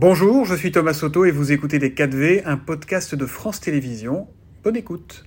Bonjour, je suis Thomas Soto et vous écoutez Les 4V, un podcast de France Télévisions. Bonne écoute.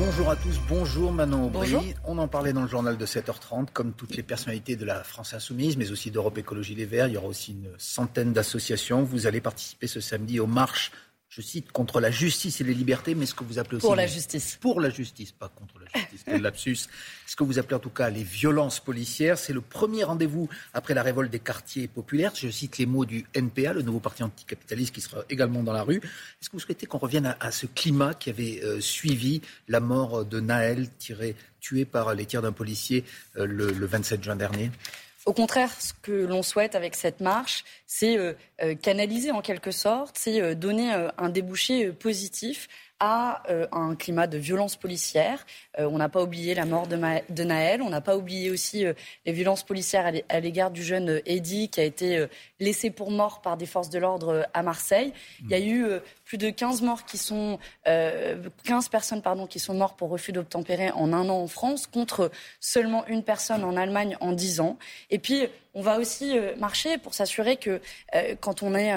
Bonjour à tous, bonjour Manon Aubry. On en parlait dans le journal de 7h30, comme toutes les personnalités de la France Insoumise, mais aussi d'Europe Écologie Les Verts. Il y aura aussi une centaine d'associations. Vous allez participer ce samedi aux marches je cite, contre la justice et les libertés, mais ce que vous appelez aussi... Pour la justice. Pour la justice, pas contre la justice, quel lapsus. Ce que vous appelez en tout cas les violences policières, c'est le premier rendez-vous après la révolte des quartiers populaires. Je cite les mots du NPA, le nouveau parti anticapitaliste qui sera également dans la rue. Est-ce que vous souhaitez qu'on revienne à, ce climat qui avait euh, suivi la mort de Naël, tiré, tué par les tirs d'un policier euh, le, le 27 juin dernier? Au contraire, ce que l'on souhaite avec cette marche, c'est euh, euh, canaliser en quelque sorte, c'est euh, donner un débouché positif à un climat de violence policière. on n'a pas oublié la mort de, de Naël, on n'a pas oublié aussi les violences policières à l'égard du jeune Eddy qui a été laissé pour mort par des forces de l'ordre à Marseille. Il y a eu plus de 15 morts qui sont 15 personnes pardon qui sont mortes pour refus d'obtempérer en un an en France contre seulement une personne en Allemagne en 10 ans. Et puis on va aussi euh, marcher pour s'assurer que euh, quand on est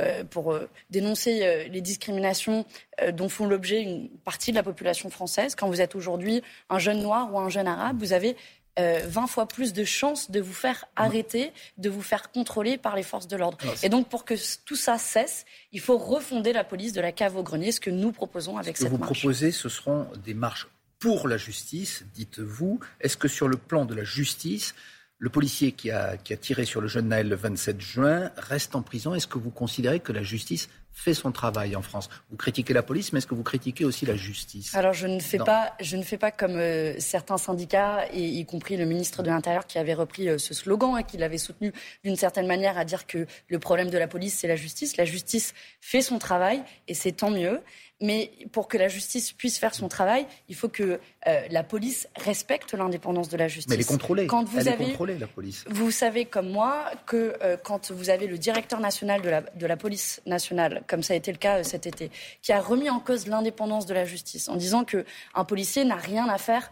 euh, pour dénoncer les discriminations dont font l'objet une partie de la population française, quand vous êtes aujourd'hui un jeune noir ou un jeune arabe, vous avez 20 fois plus de chances de vous faire arrêter, de vous faire contrôler par les forces de l'ordre. Et donc, pour que tout ça cesse, il faut refonder la police de la cave au grenier, ce que nous proposons avec cette marche. Ce que vous proposez, ce seront des marches pour la justice, dites-vous. Est-ce que sur le plan de la justice, le policier qui a, tiré sur le jeune Naël le 27 juin reste en prison. Est-ce que vous considérez que la justice fait son travail en France Vous critiquez la police, mais est-ce que vous critiquez aussi la justice Alors je ne fais pas, je ne fais pas comme euh, certains syndicats, et y compris le ministre de l'Intérieur qui avait repris euh, ce slogan et qui l'avait soutenu d'une certaine manière à dire que le problème de la police c'est la justice. La justice fait son travail et c'est tant mieux. Mais pour que la justice puisse faire son travail, il faut que euh, la police respecte l'indépendance de la justice. Mais elle est contrôlée. Quand vous avez, est contrôlée, la police. Vous savez comme moi que quand vous avez le directeur national de la, de la police nationale, comme ça a été le cas euh, cet été, qui a remis en cause l'indépendance de la justice en disant que un policier n'a rien à faire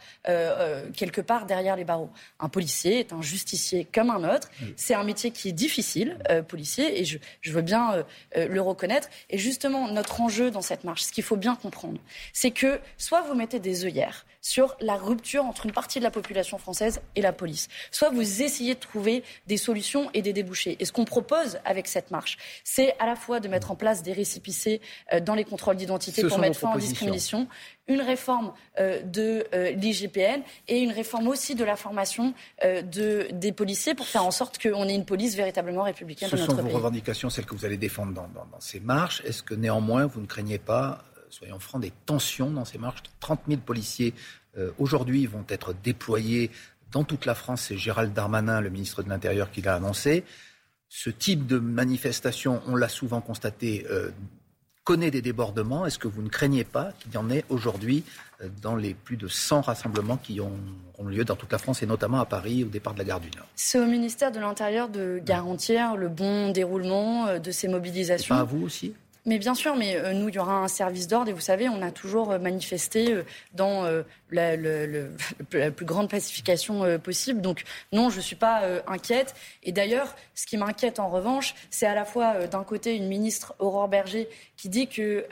quelque part derrière les barreaux. Un policier est un justicier comme un autre. C'est un métier qui est difficile, policier, et je, je veux bien le reconnaître. Et justement, notre enjeu dans cette marche, ce qu'il faut bien comprendre, c'est que soit vous mettez des œillères sur la rupture entre une partie de la population française et la police, soit vous essayez de trouver des solutions et des débouchés. Et ce qu'on propose avec cette marche, c'est à la fois de mettre en place des récipicés euh, dans les contrôles d'identité pour mettre fin aux discriminations, une réforme euh, de euh, l'IGPN et une réforme aussi de la formation de, des policiers pour faire en sorte qu'on ait une police véritablement républicaine Ce dans notre pays. Sont vos revendications, celles que vous allez défendre dans, dans ces marches. Est-ce que néanmoins vous ne craignez pas soyons francs, des tensions dans ces marches. 30 000 policiers euh, aujourd'hui vont être déployés dans toute la France. C'est Gérald Darmanin, le ministre de l'Intérieur, qui l'a annoncé. Ce type de manifestation, on l'a souvent constaté, euh, connaît des débordements. Est-ce que vous ne craignez pas qu'il y en ait aujourd'hui euh, dans les plus de 100 rassemblements qui ont, lieu dans toute la France et notamment à Paris au départ de la gare du Nord? C'est au ministère de l'Intérieur de garantir le bon déroulement de ces mobilisations. pas à vous aussi? Mais bien sûr, mais euh, nous, il y aura un service d'ordre et vous savez, on a toujours euh, manifesté euh, dans la, plus grande pacification possible. Donc non, je ne suis pas inquiète. Et d'ailleurs, ce qui m'inquiète en revanche, c'est à la fois d'un côté une ministre Aurore Berger qui dit que,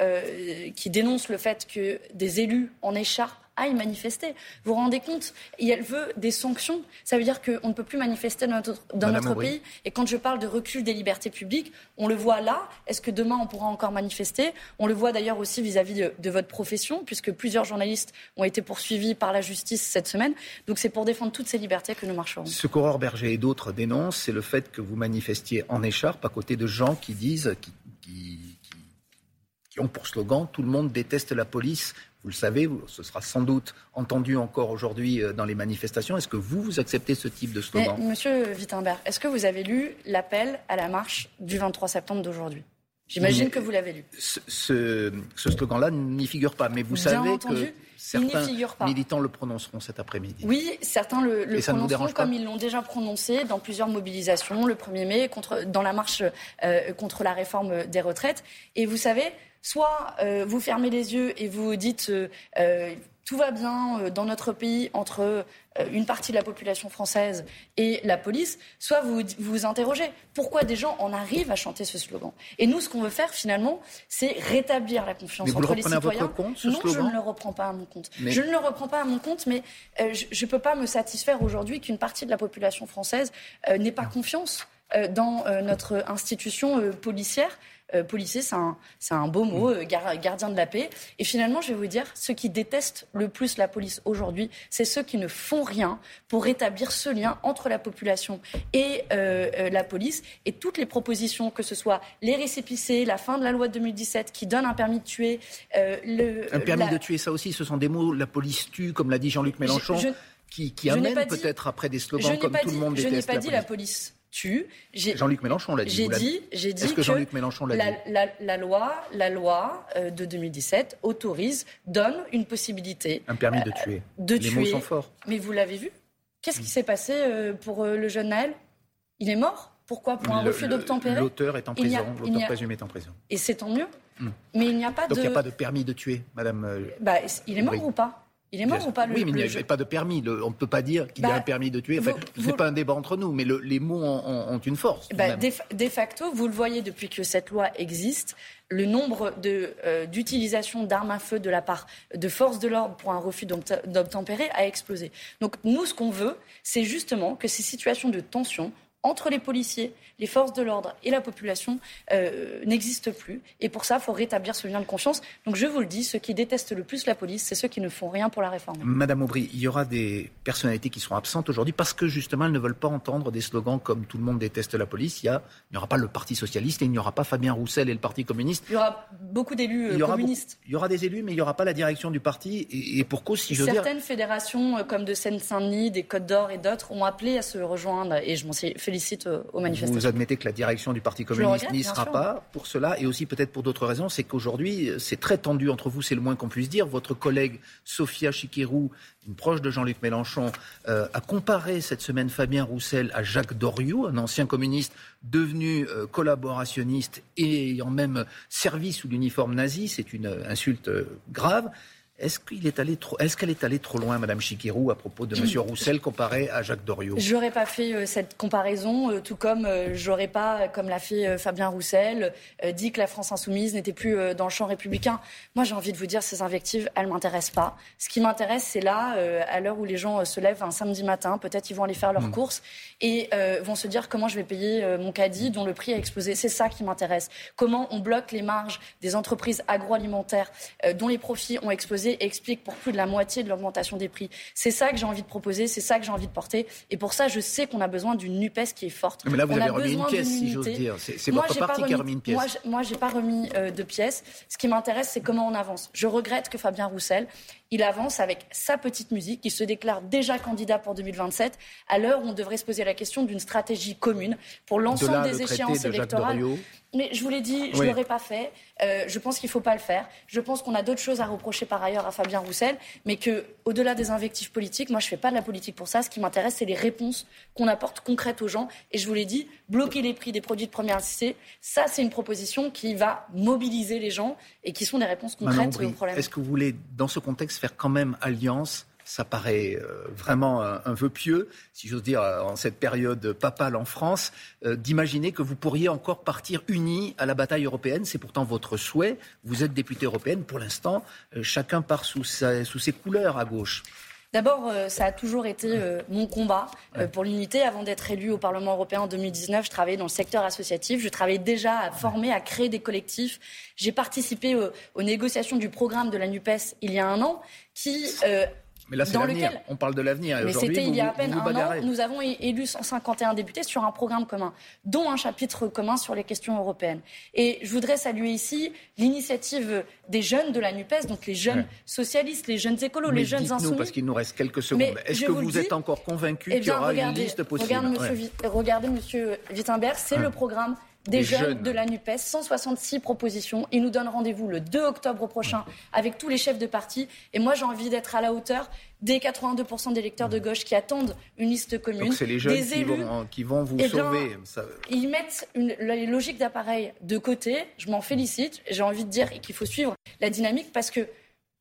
qui dénonce le fait que des élus en écharpe aille manifester. Vous vous rendez compte Et elle veut des sanctions. Ça veut dire qu'on ne peut plus manifester dans notre, dans notre pays. Et quand je parle de recul des libertés publiques, on le voit là. Est-ce que demain, on pourra encore manifester? On le voit d'ailleurs aussi vis-à-vis de, votre profession, puisque plusieurs journalistes ont été poursuivis par la justice cette semaine. Donc c'est pour défendre toutes ces libertés que nous marcherons. Ce qu'Aurore Berger et d'autres dénoncent, c'est le fait que vous manifestiez en écharpe à côté de gens qui disent, qui, qui ont pour slogan Tout le monde déteste la police, vous le savez, ce sera sans doute entendu encore aujourd'hui euh, dans les manifestations. Est-ce que vous, vous acceptez ce type de slogan Monsieur Wittenberg, est-ce que vous avez lu l'appel à la marche du 23 septembre d'aujourd'hui? J'imagine que vous l'avez lu. Ce, slogan-là n'y figure pas, mais vous savez que certains militants le prononceront cet après-midi. Oui, certains le, prononceront comme ils l'ont déjà prononcé dans plusieurs mobilisations, le 1er mai, contre, dans la marche euh, contre la réforme des retraites. Et vous savez, Soit euh, vous fermez les yeux et vous dites euh, tout va bien dans notre pays entre une partie de la population française et la police, soit vous vous interrogez pourquoi des gens en arrivent à chanter ce slogan? Et nous, ce qu'on veut faire finalement, c'est rétablir la confiance entre les citoyens. non, je ne le reprends pas à mon compte. Je ne le reprends pas à mon compte, mais euh, je ne peux pas me satisfaire aujourd'hui qu'une partie de la population française n'ait pas confiance dans notre institution policière. Euh, policier, c'est un, un, beau mot, euh, gardien de la paix. Et finalement, je vais vous dire, ceux qui détestent le plus la police aujourd'hui, c'est ceux qui ne font rien pour rétablir ce lien entre la population et euh, la police. Et toutes les propositions, que ce soit les récépissés, la fin de la loi de 2017 qui donne un permis de tuer, le, un permis de tuer, ça aussi, ce sont des mots, la police tue, comme l'a dit Jean-Luc Mélenchon. qui, qui amène peut-être après des slogans comme tout le monde déteste Je n'ai pas dit la police tue. Jean-Luc Mélenchon l'a dit. J'ai dit, j'ai dit que, Jean-Luc Mélenchon l'a dit la, loi, la loi euh, de 2017 autorise, donne une possibilité. Un permis de euh, tuer. de Les tuer. Mots sont forts. Mais vous l'avez vu? Qu'est-ce qui s'est passé euh, pour le jeune Naël? Il est mort? Pourquoi? Pour un refus d'obtempérer? L'auteur est en prison, l'auteur présumé est en prison. Et c'est tant mieux. Hmm. Mais il n'y a pas Donc de... il n'y a pas de permis de tuer, madame... Bah, il est mort ou pas? Il est mort ou pas le Oui, mais il n'y a pas de permis. on ne peut pas dire qu'il y a bah, un permis de tuer. ce n'est pas un débat entre nous, mais les mots ont, une force. Bah, de, facto, vous le voyez depuis que cette loi existe, le nombre euh, d'utilisations d'armes à feu de la part de forces de l'ordre pour un refus d'obtempérer a explosé. Donc nous, ce qu'on veut, c'est justement que ces situations de tension entre les policiers, les forces de l'ordre et la population euh, n'existe plus. Et pour ça, il faut rétablir ce lien de confiance. Donc je vous le dis, ceux qui détestent le plus la police, c'est ceux qui ne font rien pour la réforme. Madame Aubry, il y aura des personnalités qui seront absentes aujourd'hui parce que justement, elles ne veulent pas entendre des slogans comme tout le monde déteste la police. Il n'y aura pas le Parti socialiste et il n'y aura pas Fabien Roussel et le Parti communiste. Il y aura beaucoup d'élus euh, communistes. il y aura des élus, mais il n'y aura pas la direction du parti. Et, pour cause, si je veux Certaines fédérations, euh, comme de Seine-Saint-Denis, des Côtes d'Or et d'autres, ont appelé à se rejoindre. Et je m'en félicite aux manifestations. Vous admettez que la direction du Parti communiste n'y sera pas pour cela, et aussi peut-être pour d'autres raisons, c'est qu'aujourd'hui, c'est très tendu entre vous, c'est le moins qu'on puisse dire. Votre collègue Sophia Chikirou, une proche de Jean-Luc Mélenchon, euh, a comparé cette semaine Fabien Roussel à Jacques Doriot, un ancien communiste devenu euh, collaborationniste et ayant même servi sous l'uniforme nazi. C'est une insulte euh, grave. Est-ce qu'elle est, allé trop, est, qu'elle est allée trop loin, Madame Chiquirou, à propos de M. Roussel comparé à Jacques Doriot? J'aurais pas fait euh, cette comparaison, euh, tout comme euh, j'aurais pas, comme l'a fait Fabien Roussel, dit que la France insoumise n'était plus dans le champ républicain. Moi, j'ai envie de vous dire, ces invectives, elles m'intéressent pas. Ce qui m'intéresse, c'est là, à l'heure où les gens se lèvent un samedi matin, peut-être ils vont aller faire leurs hmm. courses et vont se dire comment je vais payer mon caddie dont le prix a explosé. C'est ça qui m'intéresse. Comment on bloque les marges des entreprises agroalimentaires dont les profits ont explosé explique pour plus de la moitié de l'augmentation des prix. C'est ça que j'ai envie de proposer, c'est ça que j'ai envie de porter. Et pour ça, je sais qu'on a besoin d'une NUPES qui est forte. Mais là, vous avez remis une pièce, si j'ose dire. C'est votre parti qui a remis une pièce. Moi, je n'ai pas remis euh, de pièce. Ce qui m'intéresse, c'est comment on avance. Je regrette que Fabien Roussel, il avance avec sa petite musique, il se déclare déjà candidat pour 2027, à l'heure où on devrait se poser la question d'une stratégie commune pour l'ensemble des échéances électorales. Mais je vous l'ai dit, je ne l'aurais pas fait. Euh, je pense qu'il ne faut pas le faire. Je pense qu'on a d'autres choses à reprocher par ailleurs à Fabien Roussel, mais que, au-delà des invectives politiques, moi je ne fais pas de la politique pour ça. Ce qui m'intéresse, c'est les réponses qu'on apporte concrètes aux gens. Et je vous l'ai dit, bloquer les prix des produits de première nécessité, ça c'est une proposition qui va mobiliser les gens et qui sont des réponses concrètes aux problèmes. Est-ce que vous voulez, dans ce contexte, faire quand même alliance ça paraît euh, vraiment un, vœu pieux, si j'ose dire, en cette période papale en France, euh, d'imaginer que vous pourriez encore partir unis à la bataille européenne. C'est pourtant votre souhait. Vous êtes députée européenne. Pour l'instant, euh, chacun part sous, sous ses couleurs à gauche. D'abord, ça a toujours été mon combat pour l'unité. Avant d'être élu au Parlement européen en 2019, je travaillais dans le secteur associatif. Je travaillais déjà à former, à créer des collectifs. J'ai participé aux négociations du programme de la NUPES il y a un an, qui mais là, c'est l'avenir. On parle de l'avenir. Mais c'était il y a à peine un an. Nous avons élu 151 députés sur un programme commun, dont un chapitre commun sur les questions européennes. Et je voudrais saluer ici l'initiative des jeunes de la NUPES, donc les jeunes socialistes, les jeunes écolos, les jeunes insoumis. parce qu'il nous reste quelques secondes. Est-ce que vous, êtes encore convaincu eh qu'il y aura une liste possible Regardez, monsieur, Wittenberg, c'est le programme des, jeunes, de la NUPES, 166 propositions. Ils nous donnent rendez-vous le 2 octobre prochain avec tous les chefs de parti. Et moi, j'ai envie d'être à la hauteur des 82% des électeurs de gauche qui attendent une liste commune. Donc c'est les jeunes qui, vont, qui, vont, vous eh sauver. Ils mettent une, les logiques d'appareil de côté. Je m'en félicite. J'ai envie de dire qu'il faut suivre la dynamique parce que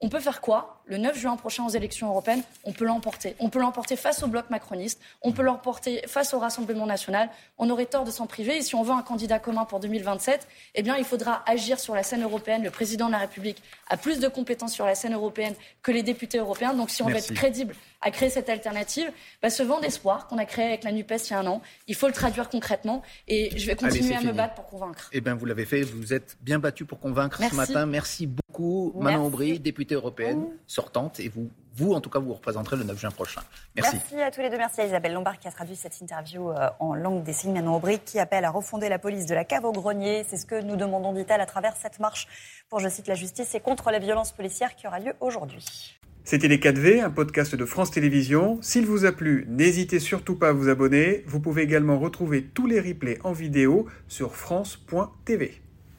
on peut faire quoi? Le 9 juin prochain aux élections européennes, on peut l'emporter. On peut l'emporter face au bloc macroniste, on peut l'emporter face au Rassemblement national. On aurait tort de s'en priver. Et si on veut un candidat commun pour 2027, eh bien, il faudra agir sur la scène européenne. Le président de la République a plus de compétences sur la scène européenne que les députés européens. Donc, si on veut être crédible à créer cette alternative, bah, ce vent d'espoir qu'on a créé avec la NUPES il y a un an, il faut le traduire concrètement. Et je vais continuer à me battre pour convaincre. Eh bien, vous l'avez fait. Vous êtes bien battu pour convaincre ce matin. Merci beaucoup, Manon Aubry, députée européenne sortante. Et vous vous, en tout cas, vous représenterez le 9 juin prochain. Merci. Merci à tous les deux. Merci à Isabelle Lombard qui a traduit cette interview euh, en langue des signes. Manon Aubry qui appelle à refonder la police de la cave au grenier. C'est ce que nous demandons, dit-elle, à travers cette marche pour, je cite, la justice et contre les violences policières qui aura lieu aujourd'hui. C'était Les 4V, un podcast de France Télévisions. S'il vous a plu, n'hésitez surtout pas à vous abonner. Vous pouvez également retrouver tous les replays en vidéo sur France.tv.